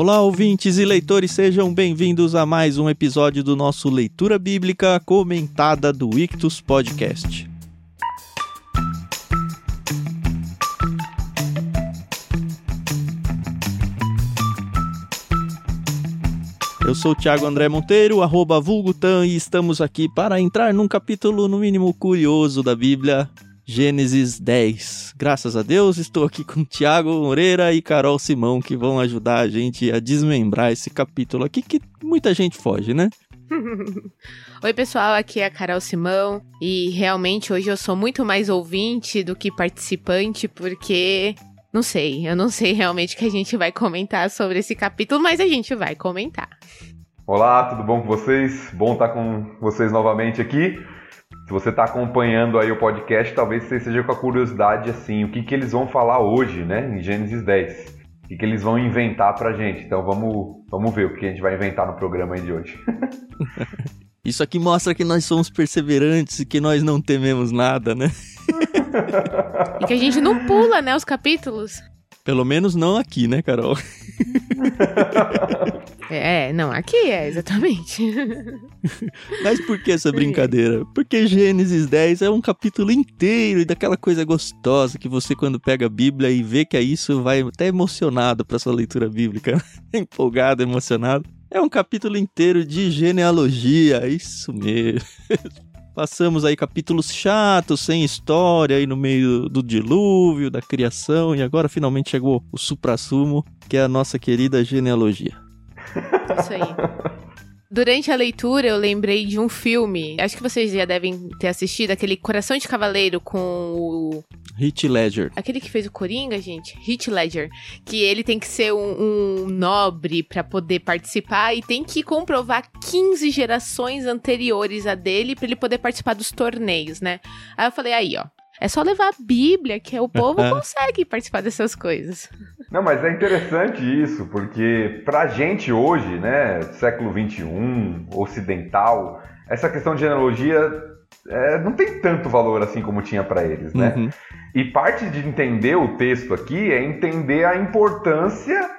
Olá, ouvintes e leitores, sejam bem-vindos a mais um episódio do nosso Leitura Bíblica comentada do Ictus Podcast. Eu sou o Thiago André Monteiro, arroba Vulgutan, e estamos aqui para entrar num capítulo, no mínimo, curioso da Bíblia, Gênesis 10. Graças a Deus, estou aqui com Tiago Moreira e Carol Simão, que vão ajudar a gente a desmembrar esse capítulo aqui, que muita gente foge, né? Oi, pessoal, aqui é a Carol Simão e realmente hoje eu sou muito mais ouvinte do que participante, porque não sei, eu não sei realmente o que a gente vai comentar sobre esse capítulo, mas a gente vai comentar. Olá, tudo bom com vocês? Bom estar com vocês novamente aqui. Se você está acompanhando aí o podcast, talvez você esteja com a curiosidade assim, o que, que eles vão falar hoje, né, em Gênesis 10. O que, que eles vão inventar pra gente. Então vamos, vamos ver o que a gente vai inventar no programa aí de hoje. Isso aqui mostra que nós somos perseverantes e que nós não tememos nada, né? E que a gente não pula, né, os capítulos. Pelo menos não aqui, né, Carol? É, não, aqui é, exatamente. Mas por que essa brincadeira? Porque Gênesis 10 é um capítulo inteiro e daquela coisa gostosa que você, quando pega a Bíblia e vê que é isso, vai até emocionado para sua leitura bíblica. Empolgado, emocionado. É um capítulo inteiro de genealogia, isso mesmo. Passamos aí capítulos chatos, sem história, aí no meio do dilúvio, da criação, e agora finalmente chegou o supra-sumo, que é a nossa querida genealogia. Isso aí. Durante a leitura, eu lembrei de um filme. Acho que vocês já devem ter assistido aquele Coração de Cavaleiro com o. Hit Ledger. Aquele que fez o Coringa, gente. Hit Ledger. Que ele tem que ser um, um nobre para poder participar e tem que comprovar 15 gerações anteriores a dele para ele poder participar dos torneios, né? Aí eu falei, aí, ó. É só levar a Bíblia, que o povo consegue participar dessas coisas. Não, mas é interessante isso, porque pra gente hoje, né, século XXI, ocidental, essa questão de genealogia é, não tem tanto valor assim como tinha para eles, né? Uhum. E parte de entender o texto aqui é entender a importância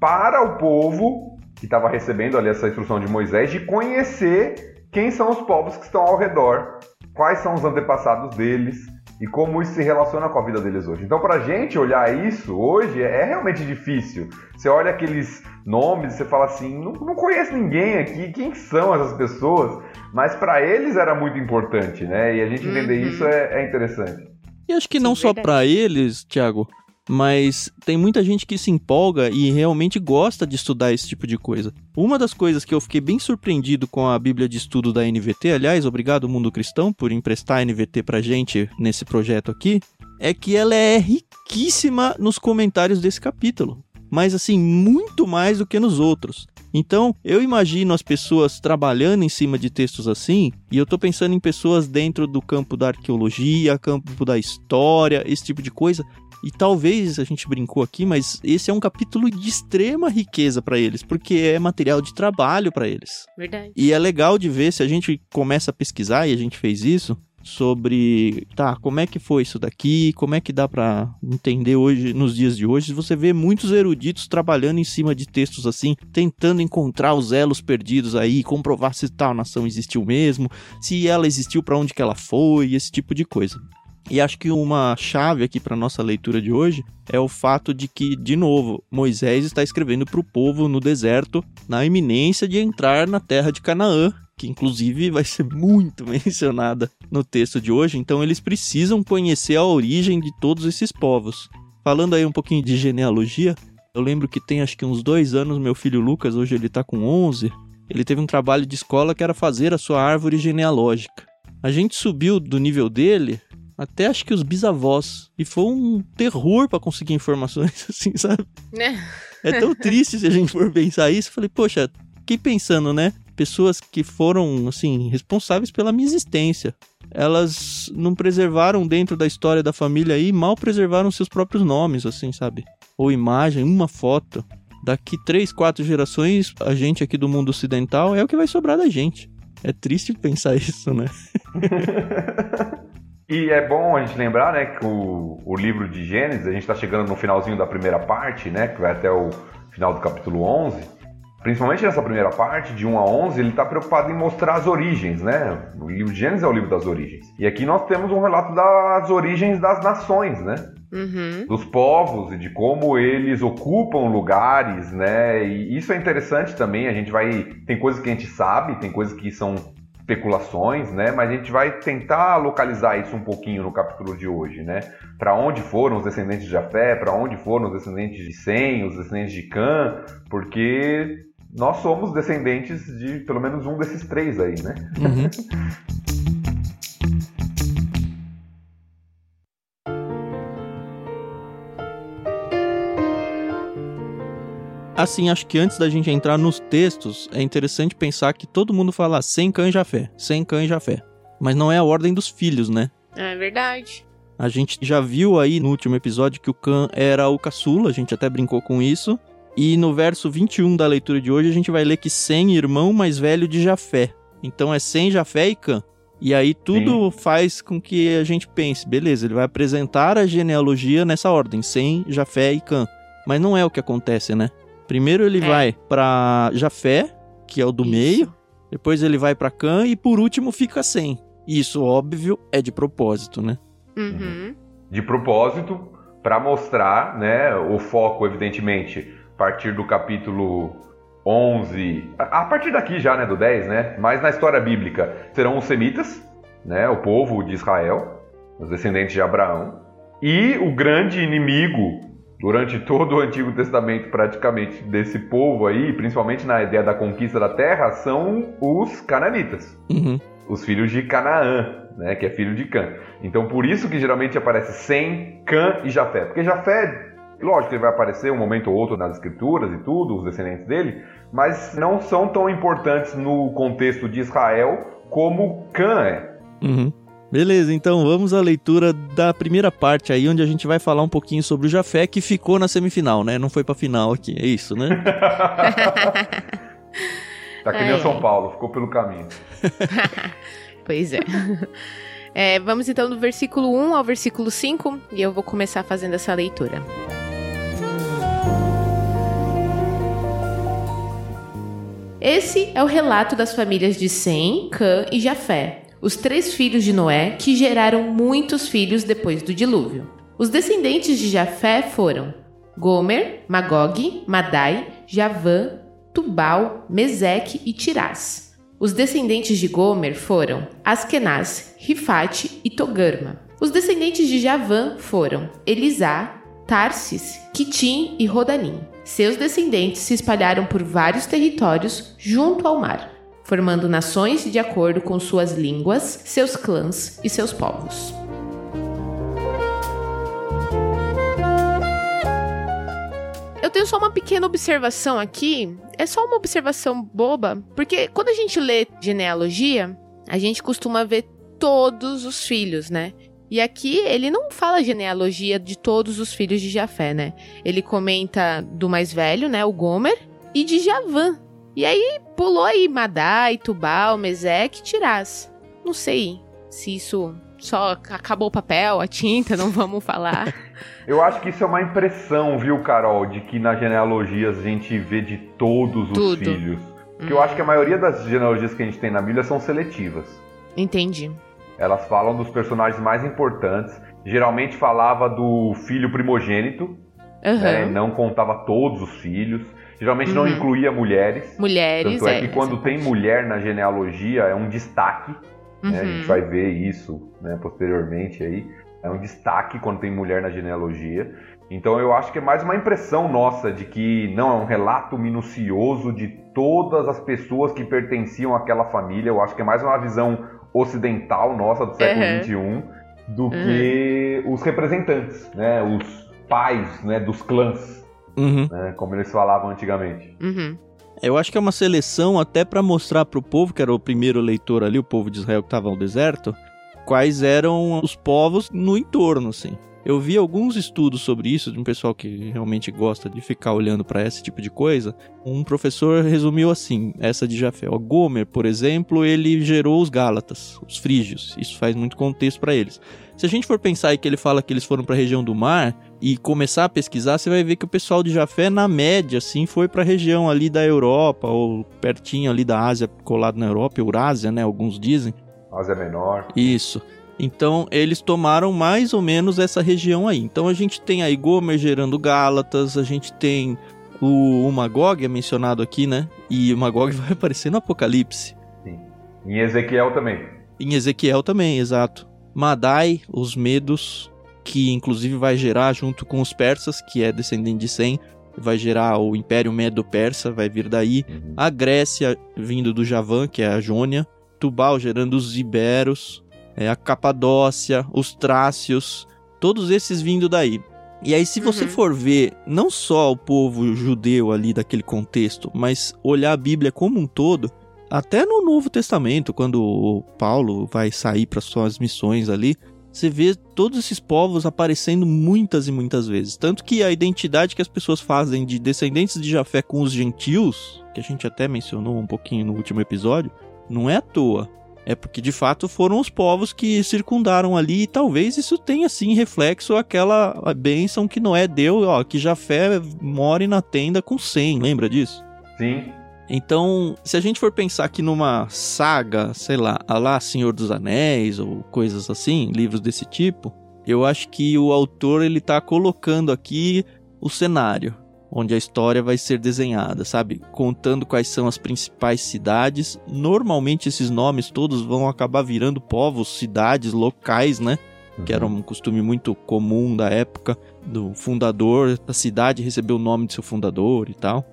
para o povo que estava recebendo ali essa instrução de Moisés de conhecer quem são os povos que estão ao redor, quais são os antepassados deles, e como isso se relaciona com a vida deles hoje. Então, pra gente olhar isso hoje é, é realmente difícil. Você olha aqueles nomes e você fala assim: não, não conheço ninguém aqui, quem são essas pessoas? Mas para eles era muito importante, né? E a gente entender Uhum. isso é, é interessante. E acho que não Sim, só pra eles, Thiago, mas tem muita gente que se empolga e realmente gosta de estudar esse tipo de coisa. Uma das coisas que eu fiquei bem surpreendido com a Bíblia de Estudo da NVT, aliás, obrigado Mundo Cristão por emprestar a NVT pra gente nesse projeto aqui, é que ela é riquíssima nos comentários desse capítulo. Mas assim, muito mais do que nos outros. Então, eu imagino as pessoas trabalhando em cima de textos assim, e eu tô pensando em pessoas dentro do campo da arqueologia, campo da história, esse tipo de coisa. E talvez a gente brincou aqui, mas esse é um capítulo de extrema riqueza para eles, porque é material de trabalho para eles. Verdade. E é legal de ver se a gente começa a pesquisar, e a gente fez isso, sobre, tá, como é que foi isso daqui, como é que dá pra entender hoje, nos dias de hoje. Você vê muitos eruditos trabalhando em cima de textos assim, tentando encontrar os elos perdidos aí, comprovar se tal nação existiu mesmo, se ela existiu, pra onde que ela foi, esse tipo de coisa. E acho que uma chave aqui para nossa leitura de hoje é o fato de que, de novo, Moisés está escrevendo para o povo no deserto, na iminência de entrar na terra de Canaã, que inclusive vai ser muito mencionada no texto de hoje. Então, eles precisam conhecer a origem de todos esses povos. Falando aí um pouquinho de genealogia, eu lembro que tem acho que uns dois anos, meu filho Lucas, hoje ele tá com 11, ele teve um trabalho de escola que era fazer a sua árvore genealógica. A gente subiu do nível dele até acho que os bisavós. E foi um terror pra conseguir informações, assim, sabe? Né? É tão triste se a gente for pensar isso. Falei, poxa, fiquei pensando, né? Pessoas que foram, assim, responsáveis pela minha existência. Elas não preservaram dentro da história da família aí, mal preservaram seus próprios nomes, assim, sabe? Ou imagem, uma foto. Daqui três, quatro gerações, a gente aqui do mundo ocidental é o que vai sobrar da gente. É triste pensar isso, né? E é bom a gente lembrar, né, que o, o livro de Gênesis, a gente está chegando no finalzinho da primeira parte, né, que vai até o final do capítulo 11, principalmente nessa primeira parte, de 1 a 11, ele está preocupado em mostrar as origens, né? O livro de Gênesis é o livro das origens. E aqui nós temos um relato das origens das nações, né? Uhum. Dos povos e de como eles ocupam lugares, né? E isso é interessante também. A gente vai. Tem coisas que a gente sabe, tem coisas que são especulações, né? Mas a gente vai tentar localizar isso um pouquinho no capítulo de hoje, né? Para onde foram os descendentes de Jafé? Para onde foram os descendentes de Sem, os descendentes de Cã? Porque nós somos descendentes de pelo menos um desses três aí, né? Uhum. Assim, acho que antes da gente entrar nos textos, é interessante pensar que todo mundo fala sem cã e Jafé, sem cã e Jafé. Mas não é a ordem dos filhos, né? É verdade. A gente já viu aí no último episódio que o Cã era o caçula, a gente até brincou com isso. E no verso 21 da leitura de hoje a gente vai ler que Sem, irmão mais velho de Jafé. Então é Sem, Jafé e Cã. E aí tudo Sim. faz com que a gente pense, beleza, ele vai apresentar a genealogia nessa ordem, Sem, Jafé e Cã. Mas não é o que acontece, né? Primeiro ele é. vai para Jafé, que é o do Isso. meio, depois ele vai para Cã e por último fica sem. Isso, óbvio, é de propósito, né? Uhum. De propósito, para mostrar, né, o foco, evidentemente, a partir do capítulo 11, a partir daqui já, né, do 10, né, mas na história bíblica serão os semitas, né, o povo de Israel, os descendentes de Abraão, e o grande inimigo durante todo o Antigo Testamento, praticamente, desse povo aí, principalmente na ideia da conquista da terra, são os cananitas. Uhum. Os filhos de Canaã, né, que é filho de Cã. Então, por isso que geralmente aparece Sem, Cã e Jafé. Porque Jafé, lógico ele vai aparecer um momento ou outro nas escrituras e tudo, os descendentes dele, mas não são tão importantes no contexto de Israel como Cã é. Uhum. Beleza, então vamos à leitura da primeira parte aí, onde a gente vai falar um pouquinho sobre o Jafé, que ficou na semifinal, né? Não foi pra final aqui, é isso, né? tá que nem o São Paulo, ficou pelo caminho. pois é. é. Vamos então do versículo 1 ao versículo 5, e eu vou começar fazendo essa leitura. Esse é o relato das famílias de Sem, Cã e Jafé os três filhos de Noé, que geraram muitos filhos depois do dilúvio. Os descendentes de Jafé foram Gomer, Magog, Madai, Javã, Tubal, Meseque e Tirás. Os descendentes de Gomer foram Askenaz, Rifate e Togarma. Os descendentes de Javã foram Elisá, Tarsis, Quitim e Rodanim. Seus descendentes se espalharam por vários territórios junto ao mar formando nações de acordo com suas línguas, seus clãs e seus povos. Eu tenho só uma pequena observação aqui, é só uma observação boba, porque quando a gente lê genealogia, a gente costuma ver todos os filhos, né? E aqui ele não fala genealogia de todos os filhos de Jafé, né? Ele comenta do mais velho, né, o Gomer, e de Javã, e aí pulou aí Madai, Tubal, Mesec, Tirás. Não sei se isso só acabou o papel, a tinta, não vamos falar. Eu acho que isso é uma impressão, viu, Carol, de que nas genealogias a gente vê de todos os Tudo. filhos. Porque hum. eu acho que a maioria das genealogias que a gente tem na Bíblia são seletivas. Entendi. Elas falam dos personagens mais importantes. Geralmente falava do filho primogênito, uhum. né, não contava todos os filhos. Geralmente uhum. não incluía mulheres. Mulheres, Tanto é, é que quando tem mulher na genealogia é um destaque. Uhum. Né? A gente uhum. vai ver isso né, posteriormente aí. É um destaque quando tem mulher na genealogia. Então eu acho que é mais uma impressão nossa de que não é um relato minucioso de todas as pessoas que pertenciam àquela família. Eu acho que é mais uma visão ocidental nossa do século XXI uhum. do que os representantes, né? Os pais né, dos clãs uhum. né, como eles falavam antigamente. Uhum. Eu acho que é uma seleção até para mostrar para o povo, que era o primeiro leitor ali, o povo de Israel que estava no deserto, quais eram os povos no entorno, assim. Eu vi alguns estudos sobre isso, de um pessoal que realmente gosta de ficar olhando para esse tipo de coisa. Um professor resumiu assim, essa de Jafé. O Gomer, por exemplo, ele gerou os Gálatas, os frígios. Isso faz muito contexto para eles. Se a gente for pensar aí que ele fala que eles foram para a região do mar, e começar a pesquisar, você vai ver que o pessoal de Jafé, na média, assim, foi para a região ali da Europa, ou pertinho ali da Ásia, colado na Europa, Eurásia, né? Alguns dizem. Ásia Menor. Isso. Então, eles tomaram mais ou menos essa região aí. Então, a gente tem aí Gomer gerando Gálatas, a gente tem o, o Magog, é mencionado aqui, né? E o Magog vai aparecer no Apocalipse. Sim. Em Ezequiel também. Em Ezequiel também, exato. Madai, os Medos, que inclusive vai gerar junto com os persas, que é descendente de Sem, vai gerar o Império Medo-Persa, vai vir daí. Uhum. A Grécia, vindo do Javan, que é a Jônia. Tubal gerando os Iberos. É, a Capadócia, os Trácios, todos esses vindo daí. E aí, se você uhum. for ver não só o povo judeu ali daquele contexto, mas olhar a Bíblia como um todo, até no Novo Testamento, quando o Paulo vai sair para suas missões ali, você vê todos esses povos aparecendo muitas e muitas vezes. Tanto que a identidade que as pessoas fazem de descendentes de Jafé com os gentios, que a gente até mencionou um pouquinho no último episódio, não é à toa. É porque de fato foram os povos que circundaram ali e talvez isso tenha sim reflexo aquela bênção que Noé deu, ó, que Jafé more na tenda com 100, lembra disso? Sim. Então, se a gente for pensar aqui numa saga, sei lá, a lá Senhor dos Anéis ou coisas assim, livros desse tipo, eu acho que o autor ele tá colocando aqui o cenário onde a história vai ser desenhada, sabe? Contando quais são as principais cidades. Normalmente esses nomes todos vão acabar virando povos, cidades, locais, né? Uhum. Que era um costume muito comum da época do fundador da cidade receber o nome de seu fundador e tal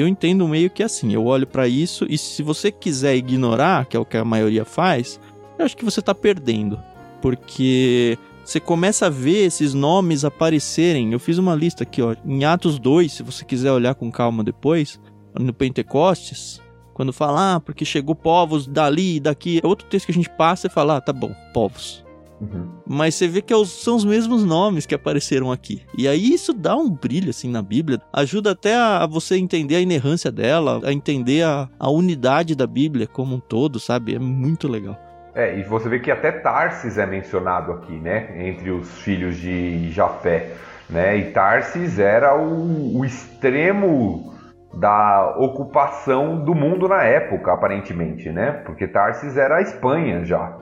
eu entendo meio que assim, eu olho para isso e se você quiser ignorar, que é o que a maioria faz, eu acho que você tá perdendo. Porque você começa a ver esses nomes aparecerem. Eu fiz uma lista aqui, ó, em Atos 2, se você quiser olhar com calma depois, no Pentecostes, quando fala, ah, porque chegou povos dali e daqui, é outro texto que a gente passa e fala, ah, tá bom, povos. Uhum. Mas você vê que é são os mesmos nomes que apareceram aqui. E aí isso dá um brilho assim na Bíblia, ajuda até a, você entender a inerrância dela, a entender a, a unidade da Bíblia como um todo, sabe? É muito legal. É, e você vê que até Tarsis é mencionado aqui, né? Entre os filhos de Jafé. Né? E Tarsis era o, o extremo da ocupação do mundo na época, aparentemente, né? Porque Tarsis era a Espanha já,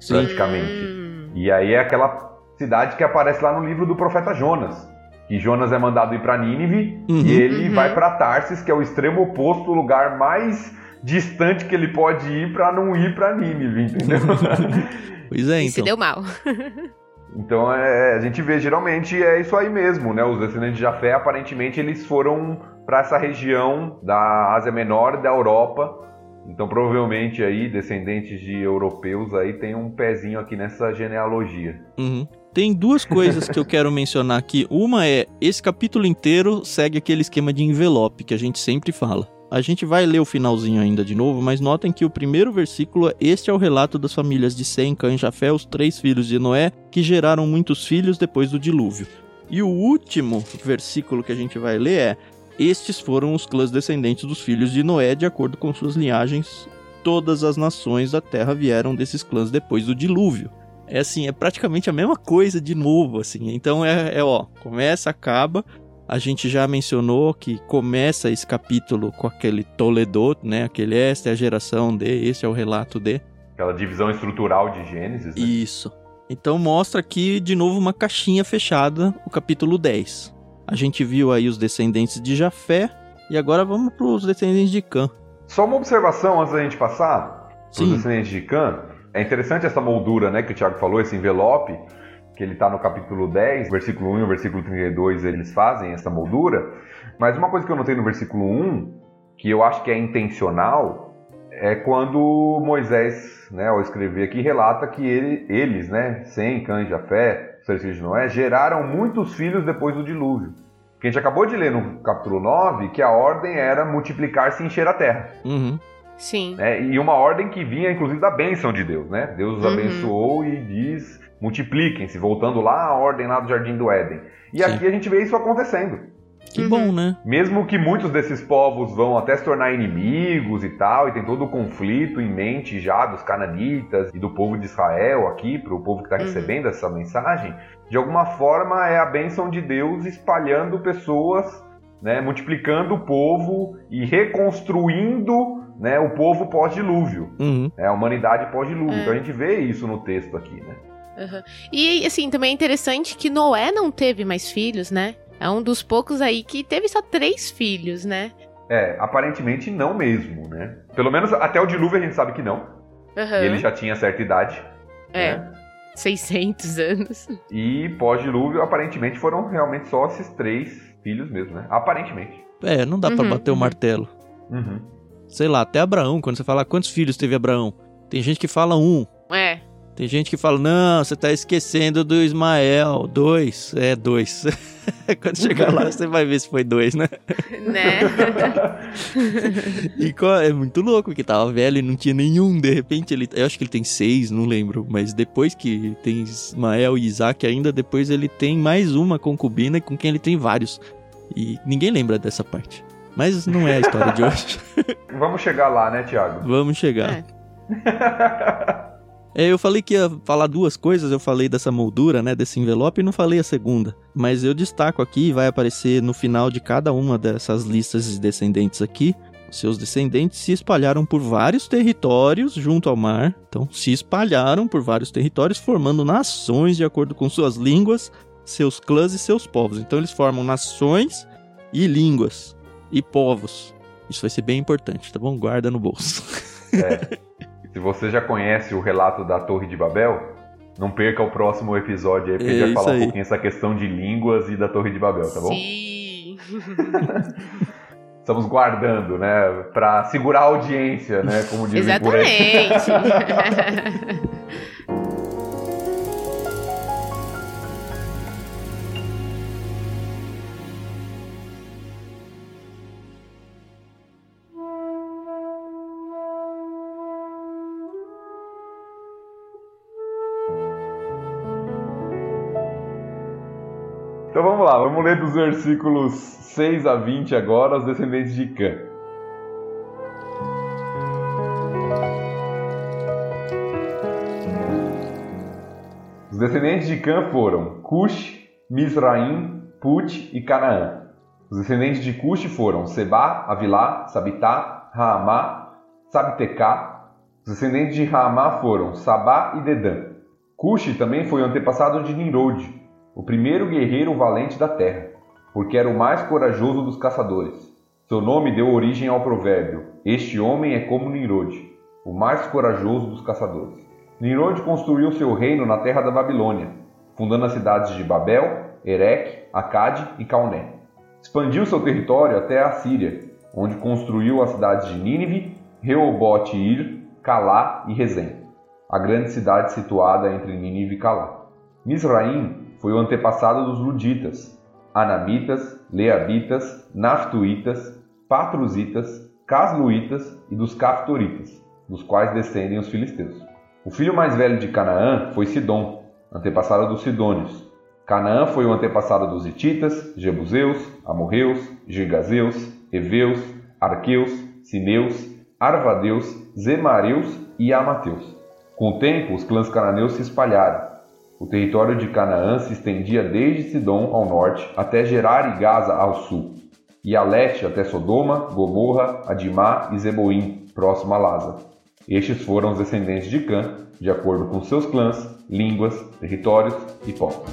Sim. praticamente. E aí é aquela cidade que aparece lá no livro do profeta Jonas. Que Jonas é mandado ir para Nínive uhum, e ele uhum. vai para Tarsis, que é o extremo oposto, o lugar mais distante que ele pode ir para não ir para Nínive, entendeu? pois é, então. E se deu mal. então é, a gente vê geralmente é isso aí mesmo, né? Os descendentes de Jafé aparentemente eles foram para essa região da Ásia Menor e da Europa então, provavelmente aí, descendentes de europeus aí tem um pezinho aqui nessa genealogia. Uhum. Tem duas coisas que eu quero mencionar aqui. Uma é, esse capítulo inteiro segue aquele esquema de envelope que a gente sempre fala. A gente vai ler o finalzinho ainda de novo, mas notem que o primeiro versículo, é, este é o relato das famílias de Sem, Cã e Jafé, os três filhos de Noé, que geraram muitos filhos depois do dilúvio. E o último versículo que a gente vai ler é: estes foram os clãs descendentes dos filhos de Noé, de acordo com suas linhagens. Todas as nações da terra vieram desses clãs depois do dilúvio. É assim, é praticamente a mesma coisa de novo, assim. Então é, é ó, começa, acaba. A gente já mencionou que começa esse capítulo com aquele Toledo, né? Aquele esta é a geração de, esse é o relato de. Aquela divisão estrutural de Gênesis. Né? Isso. Então mostra aqui de novo uma caixinha fechada, o capítulo 10. A gente viu aí os descendentes de Jafé e agora vamos para os descendentes de Cã. Só uma observação antes da gente passar para os descendentes de Cã. É interessante essa moldura, né, que o Tiago falou, esse envelope, que ele está no capítulo 10, versículo 1 e versículo 32, eles fazem essa moldura. Mas uma coisa que eu notei no versículo 1, que eu acho que é intencional, é quando Moisés, né, ao escrever aqui, relata que ele, eles, né, Sem, Cã e Jafé, os três filhos de Noé, geraram muitos filhos depois do dilúvio. Que a gente acabou de ler no capítulo 9 que a ordem era multiplicar-se e encher a terra. Uhum. Sim. Né? E uma ordem que vinha, inclusive, da bênção de Deus, né? Deus os uhum. abençoou e diz: multipliquem-se, voltando lá à ordem lá do Jardim do Éden. E Sim. aqui a gente vê isso acontecendo. Que Uhum. bom, né? Mesmo que muitos desses povos vão até se tornar inimigos e tal, e tem todo o conflito em mente já dos cananitas e do povo de Israel aqui, para o povo que está Uhum. recebendo essa mensagem, de alguma forma é a bênção de Deus espalhando pessoas, né, multiplicando o povo e reconstruindo né, o povo pós-dilúvio, Uhum. né, a humanidade pós-dilúvio. É. Então a gente vê isso no texto aqui, né? Aham. E, assim, também é interessante que Noé não teve mais filhos, né? É um dos poucos aí que teve só três filhos, né? É, aparentemente não mesmo, né? Pelo menos até o dilúvio a gente sabe que não. E ele já tinha certa idade. É, né? 600 anos. E pós-dilúvio, aparentemente, foram realmente só esses três filhos mesmo, né? Aparentemente. É, não dá pra Uhum, bater o uhum. martelo. Uhum. Sei lá, até Abraão, quando você fala quantos filhos teve Abraão, tem gente que fala um. É, Tem gente que fala, não, você tá esquecendo do Ismael. Dois. É, dois. Quando chegar lá, você vai ver se foi dois, né? né? E é muito louco que tava velho e não tinha nenhum. De repente, ele. Eu acho que ele tem seis, não lembro. Mas depois que tem Ismael e Isaac, ainda depois ele tem mais uma concubina com quem ele tem vários. E ninguém lembra dessa parte. Mas não é a história de hoje. Vamos chegar lá, né, Thiago? Vamos chegar. É. É, eu falei que ia falar duas coisas, eu falei dessa moldura, né, desse envelope e não falei a segunda. Mas eu destaco aqui, vai aparecer no final de cada uma dessas listas de descendentes aqui. Seus descendentes se espalharam por vários territórios junto ao mar. Então, se espalharam por vários territórios, formando nações de acordo com suas línguas, seus clãs e seus povos. Então, eles formam nações e línguas e povos. Isso vai ser bem importante, tá bom? Guarda no bolso. É. Se você já conhece o relato da Torre de Babel, não perca o próximo episódio aí, porque a gente É vai falar isso um aí. pouquinho essa questão de línguas e da Torre de Babel, tá bom? Sim. Estamos guardando, né? Pra segurar a audiência, né? Como dizem por aí. lá, vamos ler dos versículos 6 a 20 agora, os descendentes de Cã. Os descendentes de Cã foram Cush, Misraim, Put e Canaã. Os descendentes de Cush foram Seba, Avilá, Sabitá, Raamá, Sabtecá. Os descendentes de Raamá foram Sabá e Dedã. Cush também foi antepassado de Nimrod, o primeiro guerreiro valente da terra, porque era o mais corajoso dos caçadores. Seu nome deu origem ao provérbio: Este homem é como Nimrod, o mais corajoso dos caçadores. Nimrod construiu seu reino na terra da Babilônia, fundando as cidades de Babel, Ereque, Acade e Calné. Expandiu seu território até a Síria, onde construiu as cidades de Nínive, Reobote-Ir, Calá e Rezém, a grande cidade situada entre Nínive e Calá. Misraim foi o antepassado dos Luditas, Anamitas, Leabitas, Naftuítas, Patruzitas, Casluítas e dos Caftoritas, dos quais descendem os filisteus. O filho mais velho de Canaã foi Sidom, antepassado dos Sidônios. Canaã foi o antepassado dos Hititas, Jebuseus, Amorreus, Girgazeus, Eveus, Arqueus, Sineus, Arvadeus, Zemareus e Amateus. Com o tempo, os clãs cananeus se espalharam. O território de Canaã se estendia desde Sidom ao norte até Gerar e Gaza ao sul, e a leste até Sodoma, Gomorra, Adimá e Zeboim, próximo a Lasa. Estes foram os descendentes de Cã, de acordo com seus clãs, línguas, territórios e povos.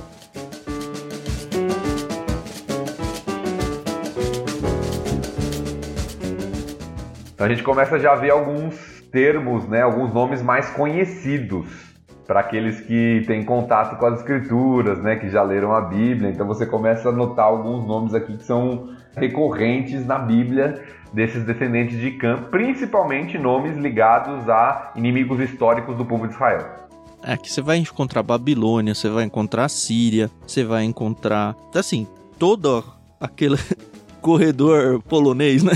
Então a gente começa já a ver alguns termos, né, alguns nomes mais conhecidos para aqueles que têm contato com as escrituras, né, que já leram a Bíblia. Então você começa a notar alguns nomes aqui que são recorrentes na Bíblia desses descendentes de Cã, principalmente nomes ligados a inimigos históricos do povo de Israel. É, que você vai encontrar Babilônia, você vai encontrar Síria, você vai encontrar, assim, todo aquele corredor polonês, né?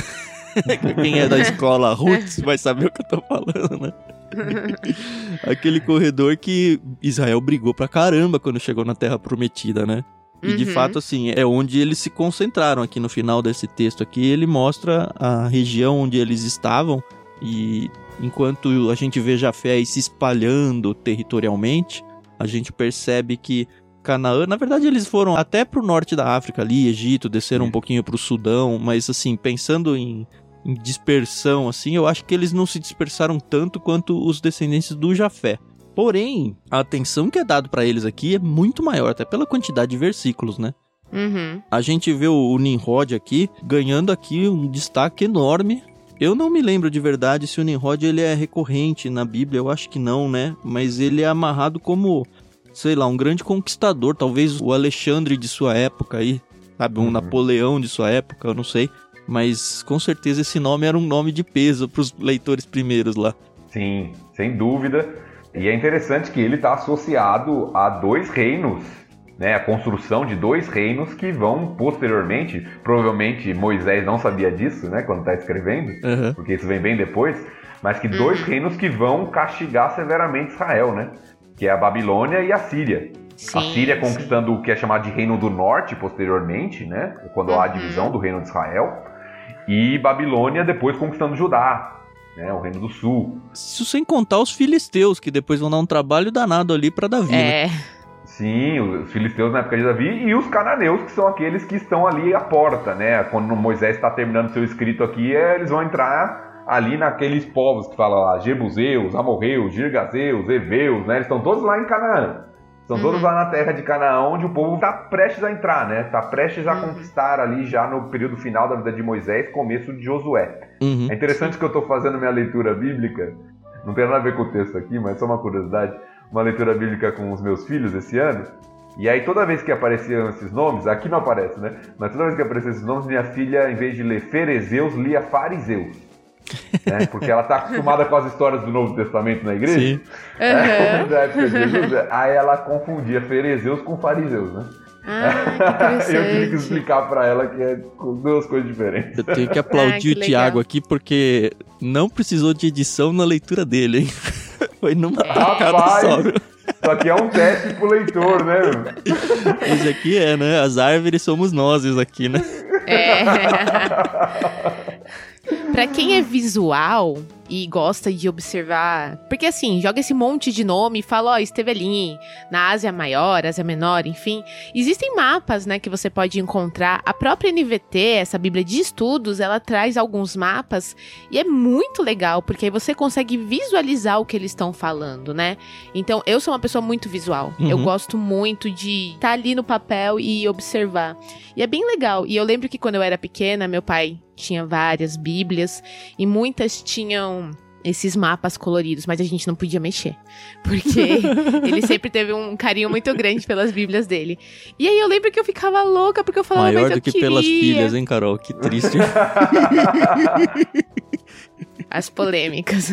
Quem é da escola Roots vai saber o que eu tô falando, né? Aquele corredor que Israel brigou pra caramba quando chegou na Terra Prometida, né? E de Uhum. fato, assim, é onde eles se concentraram aqui no final desse texto aqui. Ele mostra a região onde eles estavam e enquanto a gente vê Jafé aí se espalhando territorialmente, a gente percebe que Canaã, na verdade eles foram até pro norte da África ali, Egito, desceram um Isso. pouquinho pro Sudão, mas assim, pensando em, em dispersão, assim, eu acho que eles não se dispersaram tanto quanto os descendentes do Jafé. Porém, a atenção que é dado pra eles aqui é muito maior, até pela quantidade de versículos, né? Uhum. A gente vê o, o Nimrod aqui ganhando aqui um destaque enorme. Eu não me lembro de verdade se o Nimrod ele é recorrente na Bíblia, eu acho que não, né? Mas ele é amarrado como, sei lá, um grande conquistador, talvez o Alexandre de sua época aí, sabe? Um Uhum. Napoleão de sua época, eu não sei. Mas com certeza esse nome era um nome de peso pros leitores primeiros lá. Sim, sem dúvida. E é interessante que ele está associado a dois reinos, né? A construção de dois reinos que vão posteriormente, provavelmente Moisés não sabia disso, né? Quando está escrevendo, Aham. porque isso vem bem depois, mas que dois reinos que vão castigar severamente Israel, né? Que é a Babilônia e a Síria. Sim, a Síria sim. conquistando o que é chamado de Reino do Norte posteriormente, né? Quando há a Uhum. divisão do Reino de Israel. E Babilônia depois conquistando Judá, né? O Reino do Sul. Isso sem contar os filisteus, que depois vão dar um trabalho danado ali pra Davi. né? É. Sim, os filisteus na época de Davi e os cananeus, que são aqueles que estão ali à porta, né? Quando Moisés está terminando seu escrito aqui, é, eles vão entrar ali naqueles povos que fala lá, Jebuseus, Amorreus, Girgazeus, Eveus, né? Eles estão todos lá em Canaã. Estão Uhum. todos lá na terra de Canaã, onde o povo está prestes a entrar, né? Está prestes a Uhum. conquistar ali já no período final da vida de Moisés, começo de Josué. Uhum. É interessante que eu estou fazendo minha leitura bíblica, não tem nada a ver com o texto aqui, mas só uma curiosidade, uma leitura bíblica com os meus filhos esse ano. E aí toda vez que apareciam esses nomes, aqui não aparece, né? Mas toda vez que apareciam esses nomes, minha filha, em vez de ler Ferezeus, lia Fariseus. Né? Porque ela está acostumada com as histórias do Novo Testamento na igreja. Sim. É, época de Jesus, aí ela confundia Ferezeus com Fariseus, né? Ah, eu tive que explicar pra ela que é duas coisas diferentes. Eu tenho que Ah, aplaudir que o Thiago legal. aqui porque não precisou de edição na leitura dele, hein? Foi numa É. tacada Rapaz! só. Só que é um teste pro leitor, né? Esse aqui é, né? As árvores somos nós aqui, né? É. pra quem é visual e gosta de observar. Porque assim, joga esse monte de nome e fala, ó, esteve ali na Ásia Maior, Ásia Menor, enfim. Existem mapas, né, que você pode encontrar. A própria NVT, essa Bíblia de Estudos, ela traz alguns mapas e é muito legal, porque aí você consegue visualizar o que eles estão falando, né? Então, eu sou uma pessoa muito visual. Eu Uhum. gosto muito de estar ali no papel e observar. E é bem legal. E eu lembro que quando eu era pequena, meu pai tinha várias bíblias e muitas tinham esses mapas coloridos, mas a gente não podia mexer. Porque ele sempre teve um carinho muito grande pelas bíblias dele. E aí eu lembro que eu ficava louca porque eu falava, Maior mas eu do que queria. pelas filhas, hein, Carol? Que triste. As polêmicas.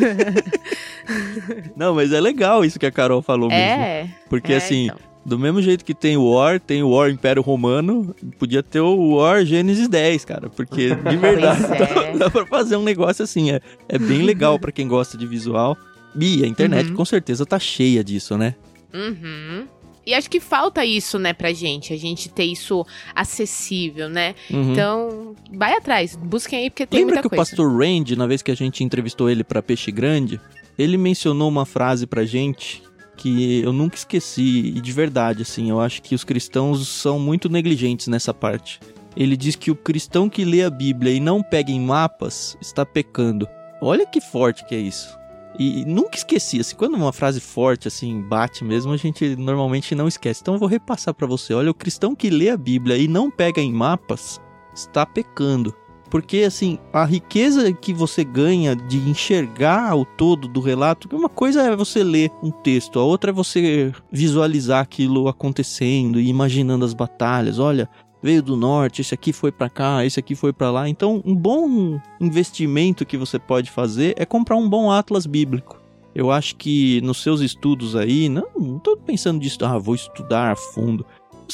não, mas é legal isso que a Carol falou mesmo. é. Porque é, assim, então. Do mesmo jeito que tem o War, tem o War Império Romano, podia ter o War Gênesis 10, cara. Porque de verdade é. dá, dá pra fazer um negócio assim. É, é bem legal pra quem gosta de visual. E a internet Uhum. com certeza tá cheia disso, né? Uhum. E acho que falta isso, né, pra gente. A gente ter isso acessível, né? Uhum. Então, vai atrás. Busquem aí, porque tem Lembra muita que o coisa. pastor Randy, na vez que a gente entrevistou ele pra Peixe Grande, ele mencionou uma frase pra gente que eu nunca esqueci e de verdade, assim, eu acho que os cristãos são muito negligentes nessa parte. Ele diz que o cristão que lê a Bíblia e não pega em mapas está pecando. Olha que forte que é isso. E nunca esqueci, assim, quando uma frase forte, assim, bate mesmo, a gente normalmente não esquece. Então eu vou repassar pra você. Olha, o cristão que lê a Bíblia e não pega em mapas está pecando. Porque, assim, a riqueza que você ganha de enxergar o todo do relato, uma coisa é você ler um texto, a outra é você visualizar aquilo acontecendo e imaginando as batalhas. Olha, veio do norte, esse aqui foi pra cá, esse aqui foi pra lá. Então, um bom investimento que você pode fazer é comprar um bom atlas bíblico. Eu acho que nos seus estudos aí, não, não tô pensando disso, ah, vou estudar a fundo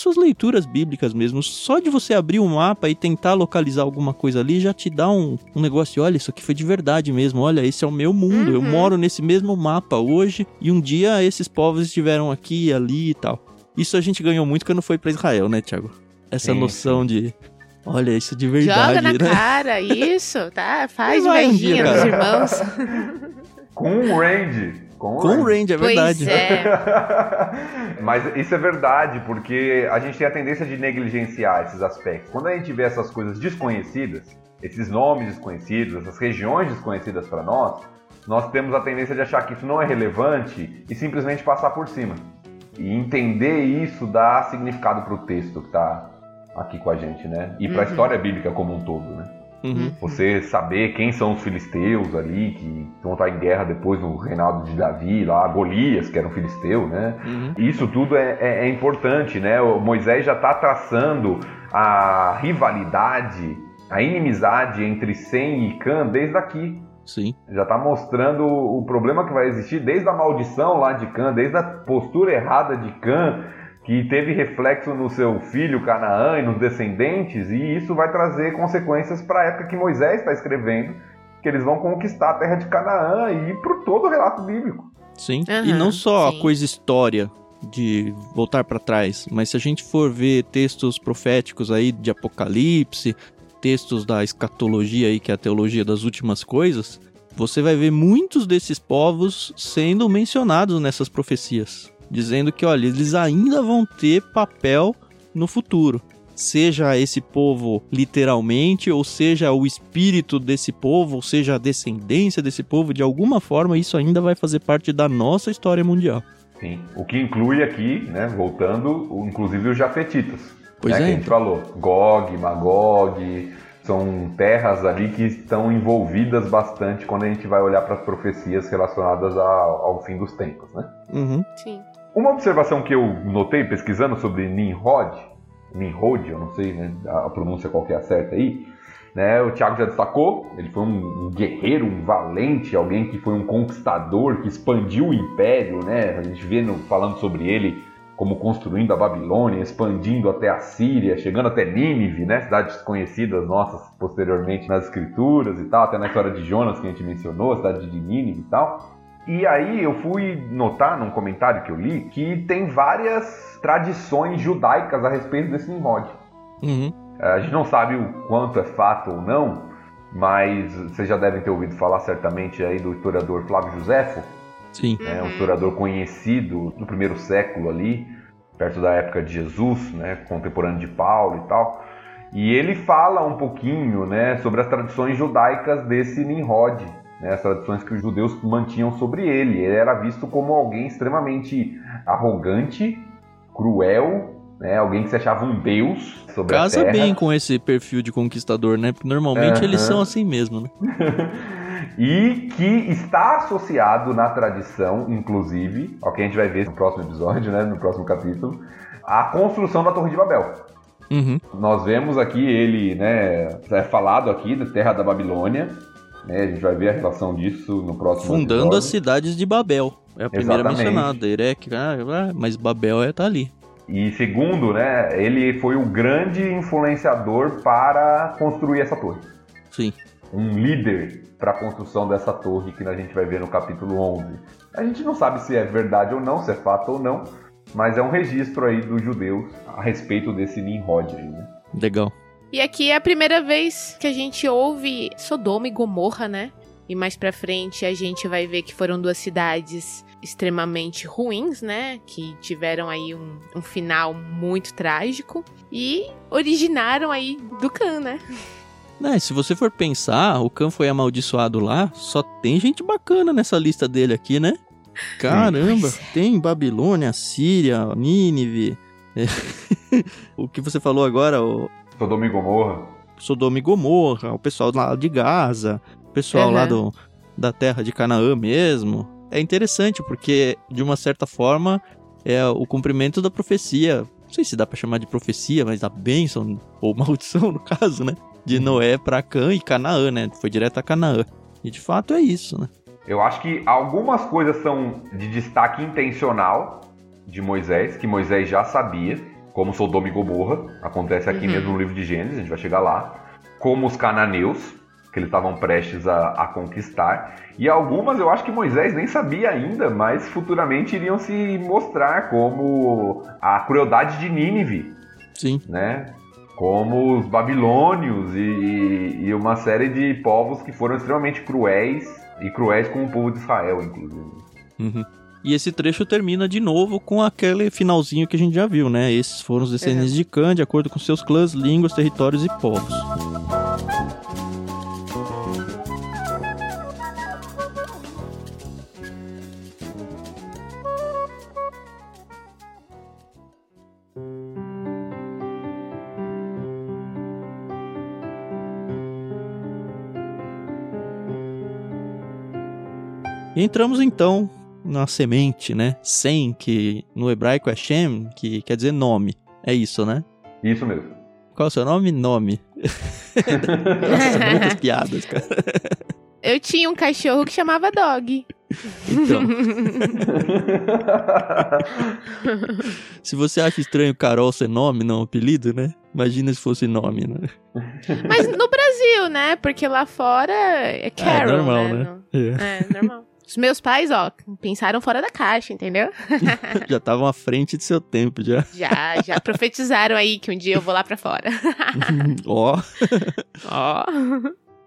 suas leituras bíblicas mesmo. Só de você abrir o mapa e tentar localizar alguma coisa ali já te dá um, um negócio. Olha, isso aqui foi de verdade mesmo. Olha, esse é o meu mundo. Eu Uhum. moro nesse mesmo mapa hoje. E um dia esses povos estiveram aqui, ali e tal. Isso a gente ganhou muito quando foi para Israel, né, Thiago? Essa Sim, noção de. Olha, isso de verdade, Joga na né? cara, isso, tá? Faz um dia, dos cara. irmãos. Com o Randy. Com o Com o Range, é Pois verdade. é. Mas isso é verdade, porque a gente tem a tendência de negligenciar esses aspectos. Quando a gente vê essas coisas desconhecidas, esses nomes desconhecidos, essas regiões desconhecidas para nós, nós temos a tendência de achar que isso não é relevante e simplesmente passar por cima. E entender isso dá significado para o texto que está aqui com a gente, né? E para a Uhum. história bíblica como um todo, né? Uhum. Você saber quem são os filisteus ali, que vão estar em guerra depois no reinado de Davi, lá, Golias, que era um filisteu, né? Uhum. Isso tudo é, é- é importante, né? O Moisés já está traçando a rivalidade, a inimizade entre Sem e Cã desde aqui. Sim. Já está mostrando o problema que vai existir desde a maldição lá de Cã, desde a postura errada de Cã, que teve reflexo no seu filho Canaã e nos descendentes, e isso vai trazer consequências para a época que Moisés está escrevendo, que eles vão conquistar a terra de Canaã e para todo o relato bíblico. Sim. Aham, e não só sim. a coisa história de voltar para trás, mas se a gente for ver textos proféticos aí de Apocalipse, textos da escatologia aí, que é a teologia das últimas coisas, você vai ver muitos desses povos sendo mencionados nessas profecias, dizendo que, olha, eles ainda vão ter papel no futuro. Seja esse povo literalmente, ou seja o espírito desse povo, ou seja a descendência desse povo, de alguma forma isso ainda vai fazer parte da nossa história mundial. Sim. O que inclui aqui, né, voltando, inclusive os jafetitas. Pois né, é, Que a gente falou. Gog, Magog, são terras ali que estão envolvidas bastante quando a gente vai olhar para as profecias relacionadas ao, ao fim dos tempos, né? Uhum. Sim. Uma observação que eu notei pesquisando sobre Nimrod, Nimrod, eu não sei né, a pronúncia qual que é a certa aí, né, o Thiago já destacou, ele foi um, um guerreiro, um valente, alguém que foi um conquistador, que expandiu o império, né, a gente vê no- falando sobre ele como construindo a Babilônia, expandindo até a Síria, chegando até Nínive, né, cidades conhecidas nossas posteriormente nas escrituras e tal, até na história de Jonas que a gente mencionou, a cidade de Nínive e tal. E aí eu fui notar num comentário que eu li que tem várias tradições judaicas a respeito desse Nimrod. Uhum. A gente não sabe o quanto é fato ou não, mas vocês já devem ter ouvido falar certamente aí do historiador Flávio Josefo, Sim. né, um historiador conhecido do primeiro século ali, perto da época de Jesus, né, contemporâneo de Paulo e tal. E ele fala um pouquinho, né, sobre as tradições judaicas desse Nimrod, né, as tradições que os judeus mantinham sobre ele. Ele era visto como alguém extremamente arrogante, cruel, né, alguém que se achava um deus sobre Casa a terra. bem com esse perfil de conquistador, né? Porque normalmente Aham. eles são assim mesmo, né? e que está associado na tradição, inclusive, ao que a gente vai ver no próximo episódio, né, no próximo capítulo, a construção da Torre de Babel. Uhum. Nós vemos aqui ele, né, é falado aqui da Terra da Babilônia, né, a gente vai ver a relação disso no próximo Fundando as episódio. cidades de Babel. É a primeira Exatamente. mencionada. Erec, ah, ah, mas Babel é, tá ali. E segundo, né, ele foi o grande influenciador para construir essa torre. Sim. um líder para a construção dessa torre que a gente vai ver no capítulo 11. A gente não sabe se é verdade ou não, se é fato ou não, mas é um registro aí dos judeus a respeito desse Nimrod aí, né? Legal. E aqui é a primeira vez que a gente ouve Sodoma e Gomorra, né? E mais pra frente a gente vai ver que foram duas cidades extremamente ruins, né? Que tiveram aí um, um final muito trágico e originaram aí do Khan, né? Né, se você for pensar, o Khan foi amaldiçoado lá, só tem gente bacana nessa lista dele aqui, né? Caramba, é. tem Babilônia, Síria, Nínive. é. o que você falou agora, o Sodoma e Gomorra. Sodoma e Gomorra, o pessoal lá de Gaza, o pessoal lá Aham. do, da terra de Canaã mesmo. É interessante porque, de uma certa forma, é o cumprimento da profecia. Não sei se dá pra chamar de profecia, mas da bênção, ou maldição no caso, né? De Noé pra Cã e Canaã, né? Foi direto a Canaã. E de fato é isso, né? Eu acho que algumas coisas são de destaque intencional de Moisés, que Moisés já sabia, como Sodoma e Gomorra, acontece aqui Uhum. mesmo no livro de Gênesis, a gente vai chegar lá, como os cananeus, que eles estavam prestes a, a, conquistar. E algumas eu acho que Moisés nem sabia ainda, mas futuramente iriam se mostrar como a crueldade de Nínive. Sim. Né? Como os babilônios e, e uma série de povos que foram extremamente cruéis e cruéis com o povo de Israel, inclusive. Uhum. E esse trecho termina de novo com aquele finalzinho que a gente já viu, né? Esses foram os descendentes uhum. de Cã, de acordo com seus clãs, línguas, territórios e povos. E entramos então na semente, né? Sem, que no hebraico é Shem, que quer dizer nome. É isso, né? Isso mesmo. Qual é o seu nome? Nome. Nossa, muitas piadas, cara. Eu tinha um cachorro que chamava Dog. Então. se você acha estranho Carol ser nome, não apelido, né? Imagina se fosse nome, né? Mas no Brasil, né? Porque lá fora é Carol, é normal, né? né? É. é normal. Os meus pais, ó, pensaram fora da caixa, entendeu? já estavam à frente de seu tempo, já. Já, já profetizaram aí que um dia eu vou lá pra fora. Ó. Ó.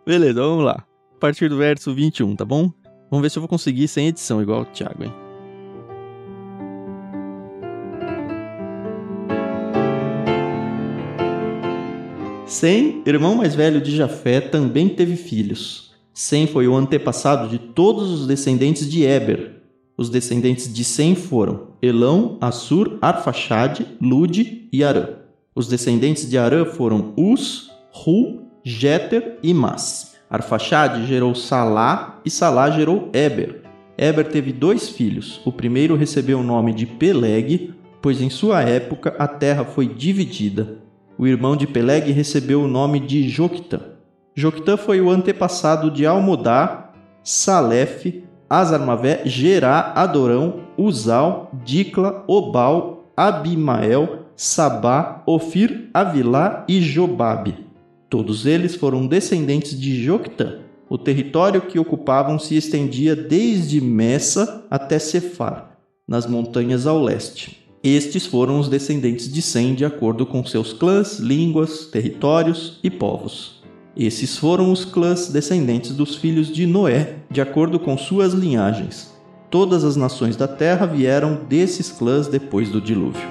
Beleza, vamos lá. A partir do verso 21, tá bom? Vamos ver se eu vou conseguir sem edição, igual o Thiago, hein? Sem, irmão mais velho de Jafé, também teve filhos. Sem foi o antepassado de todos os descendentes de Eber. Os descendentes de Sem foram Elão, Assur, Arfaxade, Lude e Arã. Os descendentes de Arã foram Us, Ru, Jeter e Mas. Arfaxade gerou Salá e Salá gerou Eber. Eber teve dois filhos. O primeiro recebeu o nome de Peleg, pois em sua época a terra foi dividida. O irmão de Peleg recebeu o nome de Joctã. Joctã foi o antepassado de Almodá, Salef, Azarmavé, Gerá, Adorão, Uzal, Dicla, Obal, Abimael, Sabá, Ofir, Avilá e Jobabe. Todos eles foram descendentes de Joctã. O território que ocupavam se estendia desde Messa até Cefar, nas montanhas ao leste. Estes foram os descendentes de Sem de acordo com seus clãs, línguas, territórios e povos. Esses foram os clãs descendentes dos filhos de Noé, de acordo com suas linhagens. Todas as nações da terra vieram desses clãs depois do dilúvio.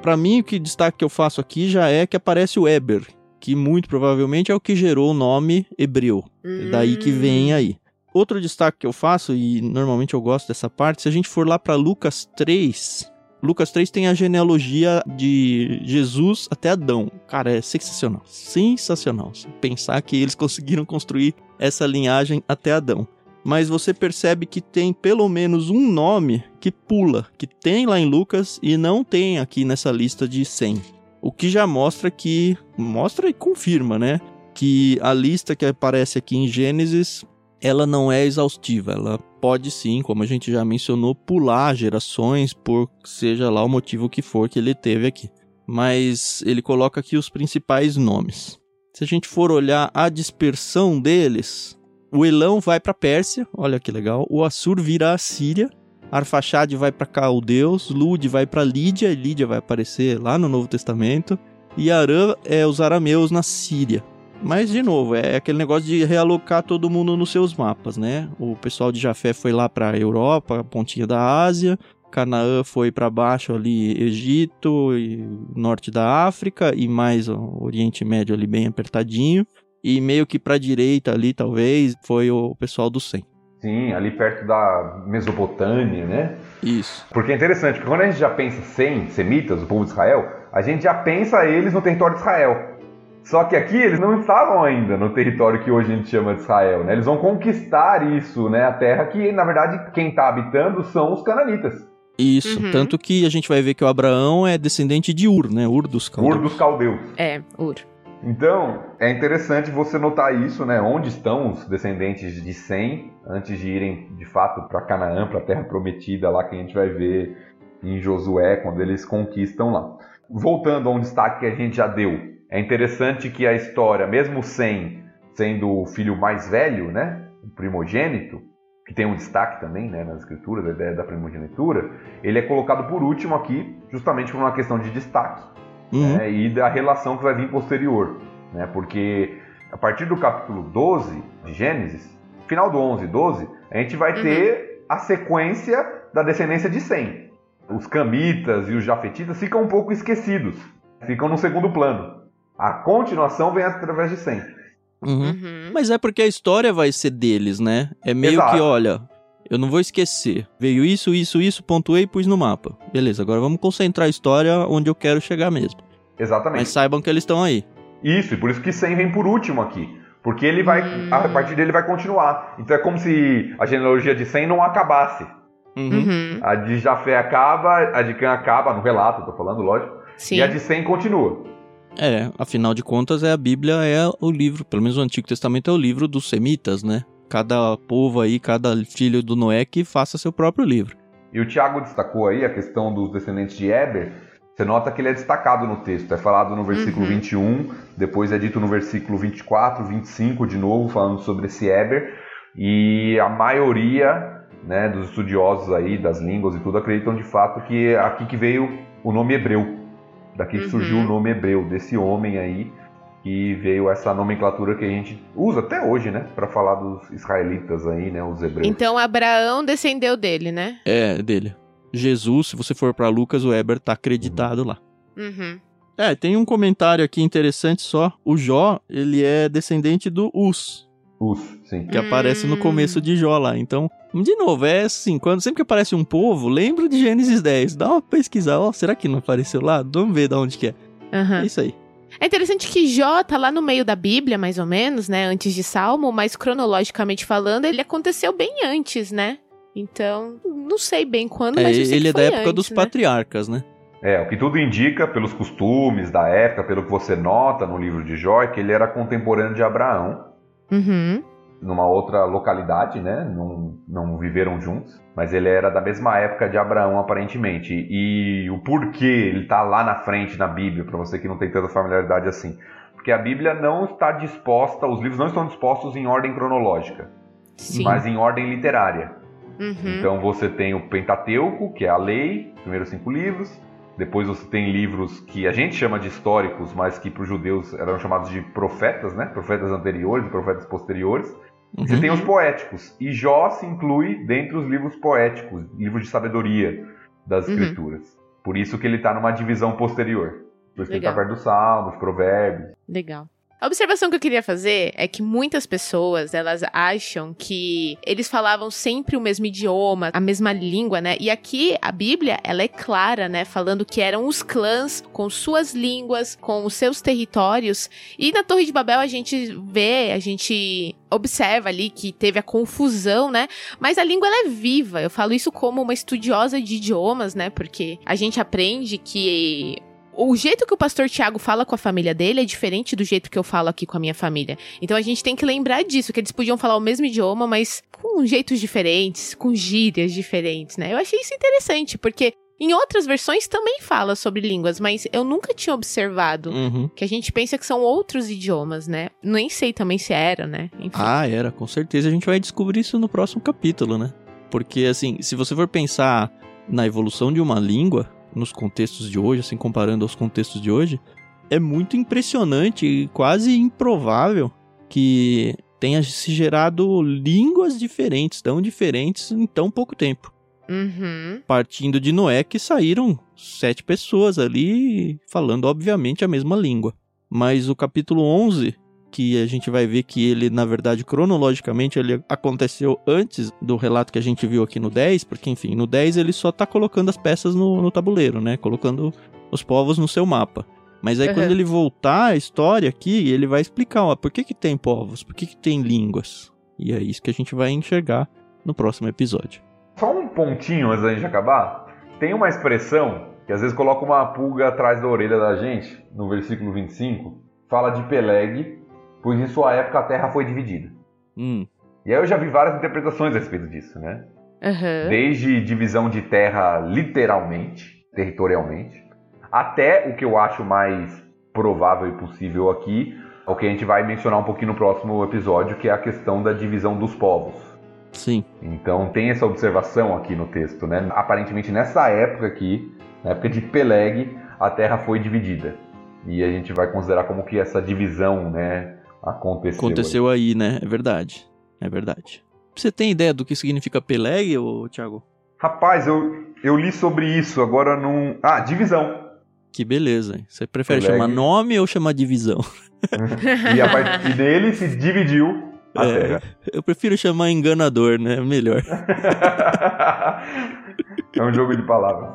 Para mim, o que destaque que eu faço aqui já é que aparece o Eber, que muito provavelmente é o que gerou o nome hebreu. É daí que vem aí. Outro destaque que eu faço, e normalmente eu gosto dessa parte, se a gente for lá para Lucas 3, Lucas 3 tem a genealogia de Jesus até Adão. Cara, é sensacional. Sensacional. Pensar que eles conseguiram construir essa linhagem até Adão. Mas você percebe que tem pelo menos um nome que pula, que tem lá em Lucas e não tem aqui nessa lista de 100. O que já mostra que. Mostra e confirma, né? Que a lista que aparece aqui em Gênesis ela não é exaustiva, ela pode sim, como a gente já mencionou, pular gerações por seja lá o motivo que for que ele teve aqui. Mas ele coloca aqui os principais nomes. Se a gente for olhar a dispersão deles, o Elão vai para Pérsia, olha que legal. O Assur vira a Síria, Arfaxade vai para Caldeus, Lud vai para Lídia, e Lídia vai aparecer lá no Novo Testamento, e Arã é os arameus na Síria. Mas, de novo, é aquele negócio de realocar todo mundo nos seus mapas, né? O pessoal de Jafé foi lá para a Europa, a pontinha da Ásia. Canaã foi para baixo ali, Egito e norte da África e mais o Oriente Médio ali bem apertadinho. E meio que para direita ali, talvez, foi o pessoal do Sem. Sim, ali perto da Mesopotâmia, né? Isso. Porque é interessante, porque quando a gente já pensa Sem, semitas, o povo de Israel, a gente já pensa eles no território de Israel. Só que aqui eles não estavam ainda no território que hoje a gente chama de Israel, né? Eles vão conquistar isso, né? A terra que, na verdade, quem está habitando são os cananitas. Isso, uhum. tanto que a gente vai ver que o Abraão é descendente de Ur, né? Ur dos caldeus. Ur dos caldeus. É, Ur. Então, é interessante você notar isso, né? Onde estão os descendentes de Sem antes de irem, de fato, para Canaã, para a terra prometida lá que a gente vai ver em Josué, quando eles conquistam lá. Voltando a um destaque que a gente já deu, é interessante que a história, mesmo sem sendo o filho mais velho, né, o primogênito, que tem um destaque também né, nas escrituras, a ideia da primogenitura, ele é colocado por último aqui, justamente por uma questão de destaque uhum. né, e da relação que vai vir posterior. Né, porque a partir do capítulo 12 de Gênesis, final do 11 e 12, a gente vai uhum. ter a sequência da descendência de Sem. Os camitas e os jafetitas ficam um pouco esquecidos, ficam no segundo plano. A continuação vem através de Sem. Uhum. Uhum. Mas é porque a história vai ser deles, né? É meio Exato. que, olha, eu não vou esquecer. Veio isso, isso, isso, pontuei e pus no mapa. Beleza, agora vamos concentrar a história onde eu quero chegar mesmo. Exatamente. Mas saibam que eles estão aí. Isso, e por isso que Sem vem por último aqui. Porque ele vai, hum. a partir dele vai continuar. Então é como se a genealogia de Sem não acabasse. Uhum. uhum. A de Jafé acaba, a de Cã acaba, no relato, tô falando, lógico. Sim. E a de Sem continua. É, afinal de contas, é a Bíblia é o livro, pelo menos o Antigo Testamento é o livro dos semitas, né? Cada povo aí, cada filho do Noé que faça seu próprio livro. E o Tiago destacou aí a questão dos descendentes de Eber. Você nota que ele é destacado no texto. É falado no versículo uhum. 21, depois é dito no versículo 24, 25 de novo, falando sobre esse Eber. E a maioria né, dos estudiosos aí das línguas e tudo acreditam de fato que é aqui que veio o nome hebreu. Daqui uhum. surgiu o nome hebreu desse homem aí que veio essa nomenclatura que a gente usa até hoje, né, para falar dos israelitas aí, né, os hebreus. Então Abraão descendeu dele, né? É, dele. Jesus, se você for para Lucas, o Eber tá acreditado uhum. lá. Uhum. É, tem um comentário aqui interessante só. O Jó, ele é descendente do Us. Sim. Que aparece no começo de Jó lá. Então, de novo, é assim, quando sempre que aparece um povo, lembra de Gênesis 10. Dá uma pesquisa, ó, oh, será que não apareceu lá? Vamos ver de onde que é. Uhum. É isso aí. É interessante que Jó tá lá no meio da Bíblia, mais ou menos, né? Antes de Salmo, mas cronologicamente falando, ele aconteceu bem antes, né? Então, não sei bem quando, é, mas ele é da época antes, dos né? patriarcas, né? É, o que tudo indica, pelos costumes da época, pelo que você nota no livro de Jó, é que ele era contemporâneo de Abraão. Uhum numa outra localidade, né? Não, não viveram juntos, mas ele era da mesma época de Abraão, aparentemente. E o porquê ele está lá na frente na Bíblia, para você que não tem tanta familiaridade assim. Porque a Bíblia não está disposta, os livros não estão dispostos em ordem cronológica, Sim. mas em ordem literária. Uhum. Então você tem o Pentateuco, que é a lei, os primeiros cinco livros. Depois você tem livros que a gente chama de históricos, mas que para os judeus eram chamados de profetas, né? Profetas anteriores e profetas posteriores. Uhum. Você tem os poéticos. E Jó se inclui dentre os livros poéticos, livros de sabedoria das uhum. escrituras. Por isso que ele está numa divisão posterior. Por isso que ele está perto dos salmos, provérbios. Legal. A observação que eu queria fazer é que muitas pessoas, elas acham que eles falavam sempre o mesmo idioma, a mesma língua, né? E aqui a Bíblia, ela é clara, né? Falando que eram os clãs com suas línguas, com os seus territórios. E na Torre de Babel a gente vê, a gente observa ali que teve a confusão, né? Mas a língua ela é viva. Eu falo isso como uma estudiosa de idiomas, né? Porque a gente aprende que o jeito que o pastor Tiago fala com a família dele é diferente do jeito que eu falo aqui com a minha família. Então a gente tem que lembrar disso, que eles podiam falar o mesmo idioma, mas com jeitos diferentes, com gírias diferentes, né? Eu achei isso interessante, porque em outras versões também fala sobre línguas, mas eu nunca tinha observado uhum. que a gente pensa que são outros idiomas, né? Nem sei também se era, né? Enfim. Ah, era, com certeza. A gente vai descobrir isso no próximo capítulo, né? Porque, assim, se você for pensar na evolução de uma língua, nos contextos de hoje, assim, comparando aos contextos de hoje, é muito impressionante e quase improvável que tenha se gerado línguas diferentes, tão diferentes em tão pouco tempo. Uhum. Partindo de Noé, que saíram sete pessoas ali falando, obviamente, a mesma língua. Mas o capítulo 11 que a gente vai ver que ele, na verdade, cronologicamente, ele aconteceu antes do relato que a gente viu aqui no 10, porque, enfim, no 10 ele só tá colocando as peças no, no tabuleiro, né? Colocando os povos no seu mapa. Mas aí uhum. quando ele voltar a história aqui, ele vai explicar, ó, por que que tem povos, por que que tem línguas. E é isso que a gente vai enxergar no próximo episódio. Só um pontinho antes da gente acabar. Tem uma expressão que às vezes coloca uma pulga atrás da orelha da gente, no versículo 25, fala de Peleg, pois em sua época a Terra foi dividida. Hum. E aí eu já vi várias interpretações a respeito disso, né? Aham. Desde divisão de terra literalmente, territorialmente, até o que eu acho mais provável e possível aqui, o que a gente vai mencionar um pouquinho no próximo episódio, que é a questão da divisão dos povos. Sim. Então tem essa observação aqui no texto, né? Aparentemente nessa época aqui, na época de Peleg, a terra foi dividida. E a gente vai considerar como que essa divisão, né, aconteceu. Aconteceu aí, né? É verdade. É verdade. Você tem ideia do que significa Peleg, ô, Thiago? Rapaz, eu, eu li sobre isso, agora não. Ah, divisão. Que beleza. Você prefere Peleg. chamar nome ou chamar divisão? E a partir dele se dividiu a É. terra. Eu prefiro chamar enganador, né? Melhor. é um jogo de palavras.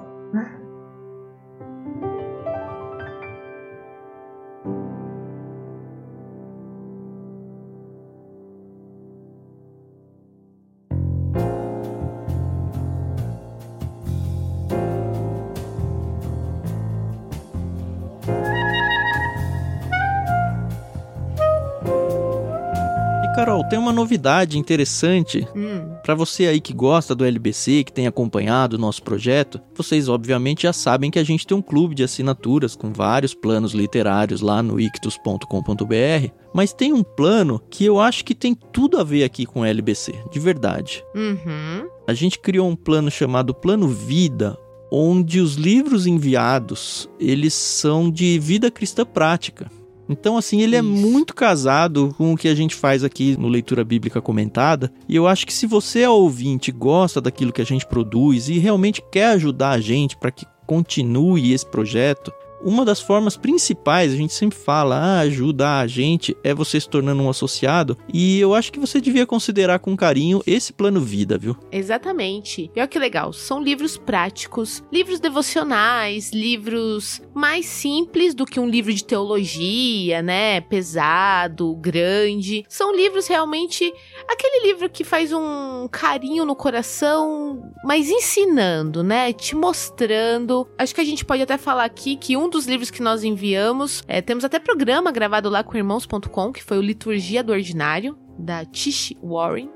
Tem uma novidade interessante Hum, Para você aí que gosta do LBC, que tem acompanhado o nosso projeto, vocês obviamente já sabem que a gente tem um clube de assinaturas com vários planos literários lá no ictus.com.br, mas tem um plano que eu acho que tem tudo a ver aqui com o LBC, de verdade. uhum. A gente criou um plano chamado Plano Vida, onde os livros enviados, eles são de vida cristã prática. Então, assim, ele é Isso. muito casado com o que a gente faz aqui no Leitura Bíblica Comentada. E eu acho que se você é ouvinte, gosta daquilo que a gente produz e realmente quer ajudar a gente para que continue esse projeto, uma das formas principais, a gente sempre fala, ah, ajudar a gente, é você se tornando um associado. E eu acho que você devia considerar com carinho esse plano vida, viu? Exatamente. E olha que legal, são livros práticos, livros devocionais, livros mais simples do que um livro de teologia, né? Pesado, grande. São livros realmente aquele livro que faz um carinho no coração, mas ensinando, né? Te mostrando. Acho que a gente pode até falar aqui que um dos livros que nós enviamos, é, temos até programa gravado lá com irmãos.com, que foi o Liturgia do Ordinário, da Tish Warren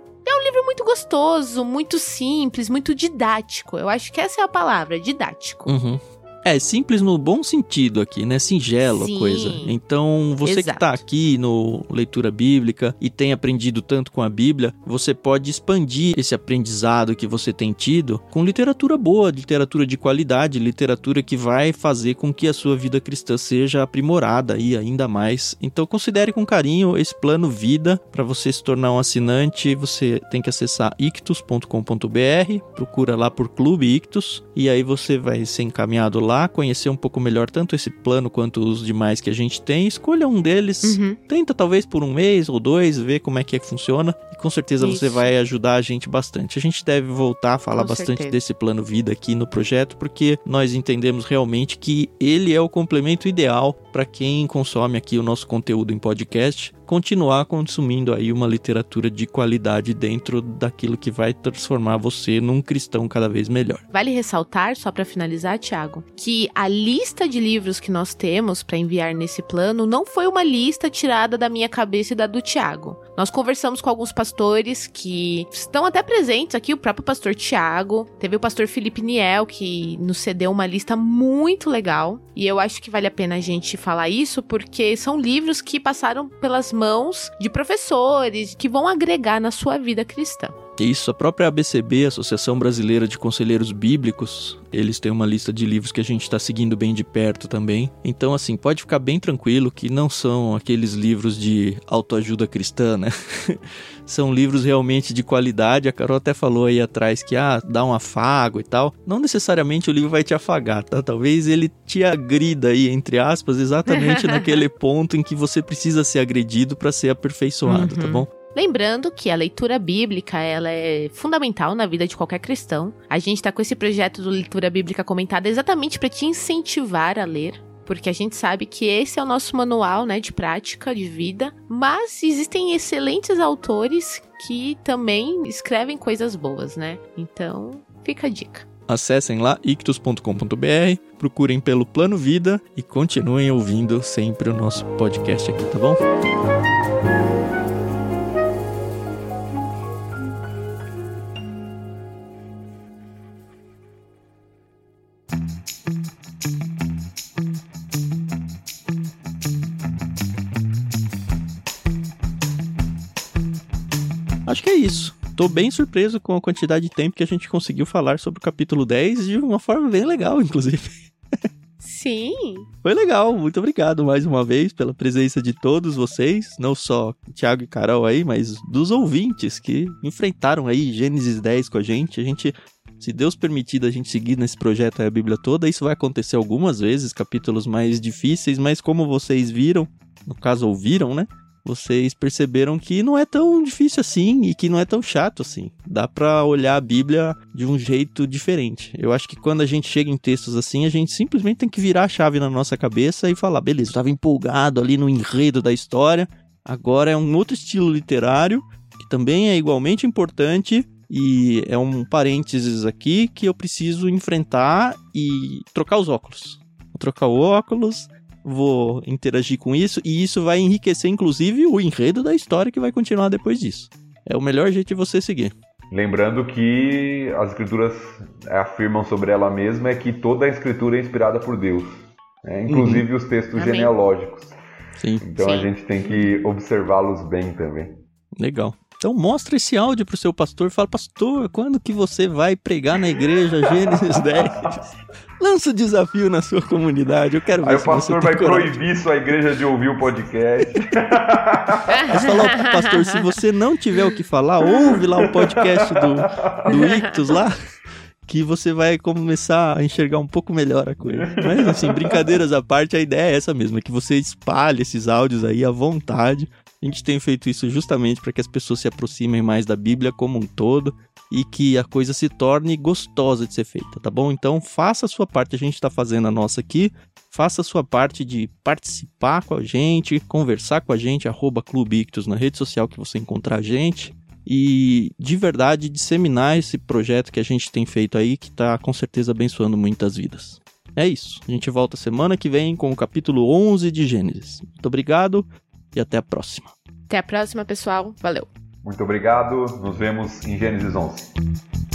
livro muito gostoso, muito simples, muito didático. Eu acho que essa é a palavra, didático. Uhum. É, simples no bom sentido aqui, né? Singelo a Sim. coisa. Então, você que Exato. tá aqui no Leitura Bíblica e tem aprendido tanto com a Bíblia, você pode expandir esse aprendizado que você tem tido com literatura boa, literatura de qualidade, literatura que vai fazer com que a sua vida cristã seja aprimorada aí ainda mais. Então, considere com carinho esse plano vida para você se tornar um assinante. Você tem que acessar ictus.com.br, procura lá por Clube Ictus e aí você vai ser encaminhado lá, conhecer um pouco melhor tanto esse plano quanto os demais que a gente tem. Escolha um deles, Uhum. tenta talvez por um mês ou dois, ver como é que, é que funciona e com certeza você Isso. vai ajudar a gente bastante. A gente deve voltar a falar Com bastante certeza. desse plano vida aqui no projeto porque nós entendemos realmente que ele é o complemento ideal para quem consome aqui o nosso conteúdo em podcast continuar consumindo aí uma literatura de qualidade dentro daquilo que vai transformar você num cristão cada vez melhor. Vale ressaltar, só para finalizar, Thiago, que a lista de livros que nós temos para enviar nesse plano não foi uma lista tirada da minha cabeça e da do Thiago. Nós conversamos com alguns pastores que estão até presentes aqui, o próprio pastor Thiago, teve o pastor Felipe Niel que nos cedeu uma lista muito legal, e eu acho que vale a pena a gente falar isso porque são livros que passaram pelas mãos de professores que vão agregar na sua vida cristã. Isso, a própria ABCB, Associação Brasileira de Conselheiros Bíblicos, eles têm uma lista de livros que a gente está seguindo bem de perto também. Então, assim, pode ficar bem tranquilo que não são aqueles livros de autoajuda cristã, né? são livros realmente de qualidade. A Carol até falou aí atrás que, ah, dá um afago e tal. Não necessariamente o livro vai te afagar, tá? Talvez ele te agrida aí, entre aspas, exatamente naquele ponto em que você precisa ser agredido para ser aperfeiçoado, tá Uhum. bom? Lembrando que a leitura bíblica ela é fundamental na vida de qualquer cristão. A gente está com esse projeto do Leitura Bíblica Comentada exatamente para te incentivar a ler. Porque a gente sabe que esse é o nosso manual né, de prática de vida. Mas existem excelentes autores que também escrevem coisas boas, né? Então, fica a dica. Acessem lá ictus.com.br, procurem pelo Plano Vida e continuem ouvindo sempre o nosso podcast aqui, tá bom? Isso. Tô bem surpreso com a quantidade de tempo que a gente conseguiu falar sobre o capítulo 10 de uma forma bem legal, inclusive. Sim. Foi legal, muito obrigado mais uma vez pela presença de todos vocês, não só Thiago e Carol aí, mas dos ouvintes que enfrentaram aí Gênesis 10 com a gente. A gente, se Deus permitir a gente seguir nesse projeto aí, a Bíblia toda, isso vai acontecer algumas vezes, capítulos mais difíceis, mas como vocês viram, no caso ouviram, né? Vocês perceberam que não é tão difícil assim e que não é tão chato assim. Dá para olhar a Bíblia de um jeito diferente. Eu acho que quando a gente chega em textos assim, a gente simplesmente tem que virar a chave na nossa cabeça e falar: beleza, eu estava empolgado ali no enredo da história, agora é um outro estilo literário que também é igualmente importante. E é um parênteses aqui que eu preciso enfrentar e trocar os óculos. Vou trocar o óculos, vou interagir com isso e isso vai enriquecer inclusive o enredo da história que vai continuar depois disso. É o melhor jeito de você seguir. Lembrando que as escrituras afirmam sobre ela mesma é que toda a escritura é inspirada por Deus, né? inclusive uhum. os textos Amém. genealógicos. Sim. Então Sim. a gente tem que observá-los bem também. Legal. Então mostra esse áudio pro seu pastor, fala, pastor, quando que você vai pregar na igreja Gênesis 10? Lança o desafio na sua comunidade, eu quero ver Aí o pastor vai coragem. proibir sua igreja de ouvir o podcast. Mas falar pastor, se você não tiver o que falar, ouve lá o podcast do, do Ictus lá, que você vai começar a enxergar um pouco melhor a coisa. Mas assim, brincadeiras à parte, a ideia é essa mesmo, é que você espalhe esses áudios aí à vontade a gente tem feito isso justamente para que as pessoas se aproximem mais da Bíblia como um todo e que a coisa se torne gostosa de ser feita, tá bom? Então faça a sua parte, a gente está fazendo a nossa aqui. Faça a sua parte de participar com a gente, conversar com a gente, arroba Clube Ictus na rede social que você encontrar a gente. E de verdade disseminar esse projeto que a gente tem feito aí, que está com certeza abençoando muitas vidas. É isso. A gente volta semana que vem com o capítulo 11 de Gênesis. Muito obrigado e até a próxima. Até a próxima, pessoal. Valeu. Muito obrigado. Nos vemos em Gênesis 11.